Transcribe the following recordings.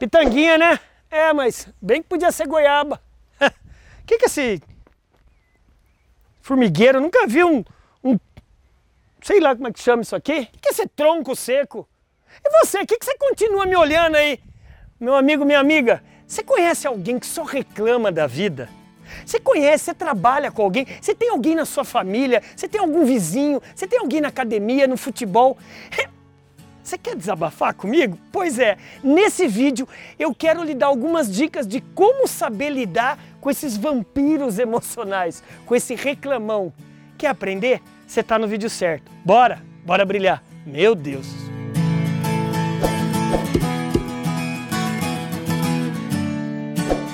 Pitanguinha, né? É, mas bem que podia ser goiaba. O que, que é esse formigueiro? Nunca vi um, um. Sei lá como é que chama isso aqui. O que, que é esse tronco seco? E você, o que, que você continua me olhando aí? Meu amigo, minha amiga, você conhece alguém que só reclama da vida? Você conhece, você trabalha com alguém, você tem alguém na sua família, você tem algum vizinho, você tem alguém na academia, no futebol. Você quer desabafar comigo? Pois é, nesse vídeo eu quero lhe dar algumas dicas de como saber lidar com esses vampiros emocionais, com esse reclamão. Quer aprender? Você está no vídeo certo. Bora, bora brilhar. Meu Deus!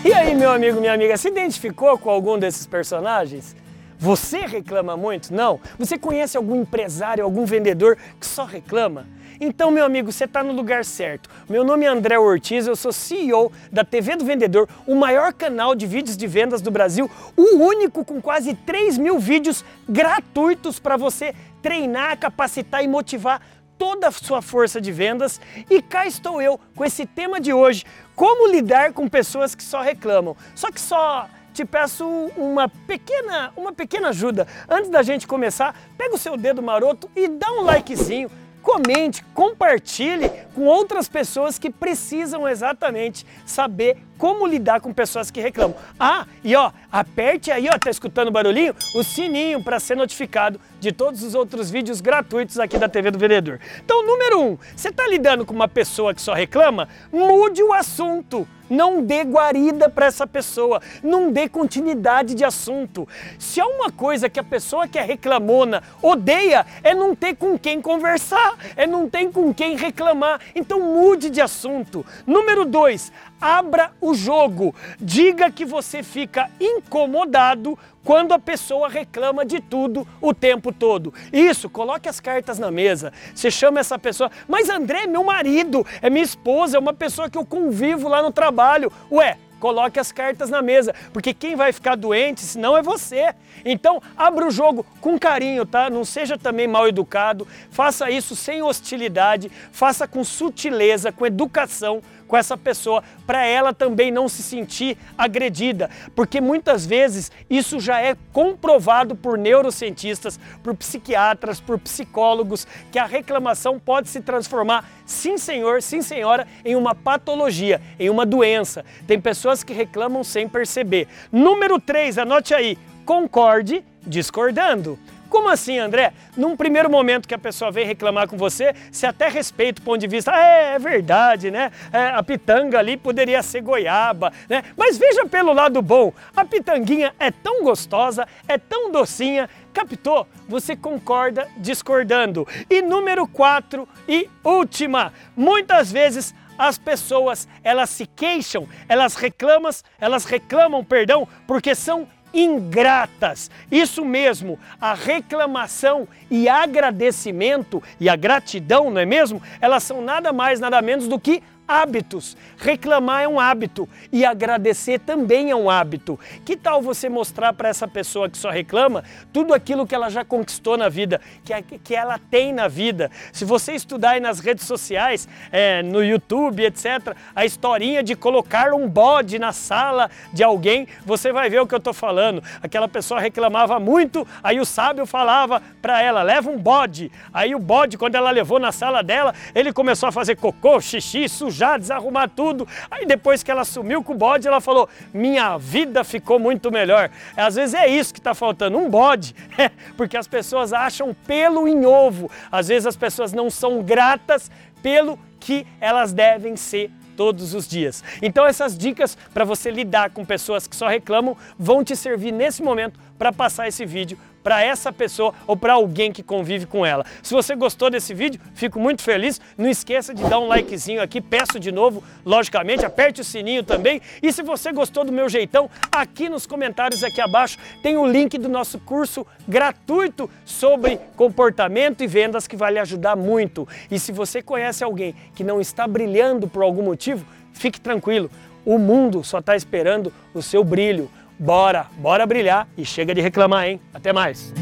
E aí, meu amigo, minha amiga, se identificou com algum desses personagens? Você reclama muito? Não? Você conhece algum empresário, algum vendedor que só reclama? Então, meu amigo, você está no lugar certo. Meu nome é André Ortiz, eu sou CEO da TV do Vendedor, o maior canal de vídeos de vendas do Brasil, o único com quase 3 mil vídeos gratuitos para você treinar, capacitar e motivar toda a sua força de vendas. E cá estou eu com esse tema de hoje: como lidar com pessoas que só reclamam. Só que só te peço uma pequena, uma pequena ajuda. Antes da gente começar, pega o seu dedo maroto e dá um likezinho comente, compartilhe com outras pessoas que precisam exatamente saber como lidar com pessoas que reclamam. Ah, e ó, aperte aí, ó, tá escutando o barulhinho? O sininho para ser notificado de todos os outros vídeos gratuitos aqui da TV do Vendedor. Então, número um, você tá lidando com uma pessoa que só reclama? Mude o assunto. Não dê guarida para essa pessoa, não dê continuidade de assunto. Se há uma coisa que a pessoa que é reclamona odeia, é não ter com quem conversar, é não ter com quem reclamar. Então mude de assunto. Número dois, abra o jogo. Diga que você fica incomodado quando a pessoa reclama de tudo o tempo todo. Isso, coloque as cartas na mesa. Você chama essa pessoa, mas André é meu marido, é minha esposa, é uma pessoa que eu convivo lá no trabalho. Ué, Coloque as cartas na mesa, porque quem vai ficar doente, senão é você. Então, abra o jogo com carinho, tá? Não seja também mal educado. Faça isso sem hostilidade, faça com sutileza, com educação com essa pessoa, para ela também não se sentir agredida, porque muitas vezes isso já é comprovado por neurocientistas, por psiquiatras, por psicólogos, que a reclamação pode se transformar, sim senhor, sim senhora, em uma patologia, em uma doença. Tem pessoas que reclamam sem perceber. Número 3, anote aí, concorde discordando. Como assim, André? Num primeiro momento que a pessoa vem reclamar com você, você até respeita o ponto de vista, ah, é, é verdade, né? É, a pitanga ali poderia ser goiaba, né? Mas veja pelo lado bom, a pitanguinha é tão gostosa, é tão docinha, captou? Você concorda discordando. E número 4 e última, muitas vezes as pessoas elas se queixam, elas reclamam, elas reclamam, perdão, porque são ingratas. Isso mesmo, a reclamação e agradecimento e a gratidão, não é mesmo? Elas são nada mais, nada menos do que hábitos. Reclamar é um hábito e agradecer também é um hábito. Que tal você mostrar para essa pessoa que só reclama tudo aquilo que ela já conquistou na vida, que, que ela tem na vida? Se você estudar aí nas redes sociais, é, no YouTube, etc., a historinha de colocar um bode na sala de alguém, você vai ver o que eu estou falando. Aquela pessoa reclamava muito, aí o sábio falava para ela: leva um bode. Aí o bode, quando ela levou na sala dela, ele começou a fazer cocô, xixi, sujar sujar, desarrumar tudo. Aí depois que ela sumiu com o bode, ela falou: Minha vida ficou muito melhor. Às vezes é isso que está faltando, um bode. porque as pessoas acham pelo em ovo. Às vezes as pessoas não são gratas pelo que elas devem ser todos os dias. Então essas dicas para você lidar com pessoas que só reclamam vão te servir nesse momento para passar esse vídeo para essa pessoa ou para alguém que convive com ela. Se você gostou desse vídeo, fico muito feliz. Não esqueça de dar um likezinho aqui, peço de novo, logicamente, aperte o sininho também. E se você gostou do meu jeitão, aqui nos comentários aqui abaixo tem o link do nosso curso gratuito sobre comportamento e vendas que vai lhe ajudar muito. E se você conhece alguém que não está brilhando por algum motivo, fique tranquilo. O mundo só está esperando o seu brilho. Bora, bora brilhar e chega de reclamar, hein? Até mais!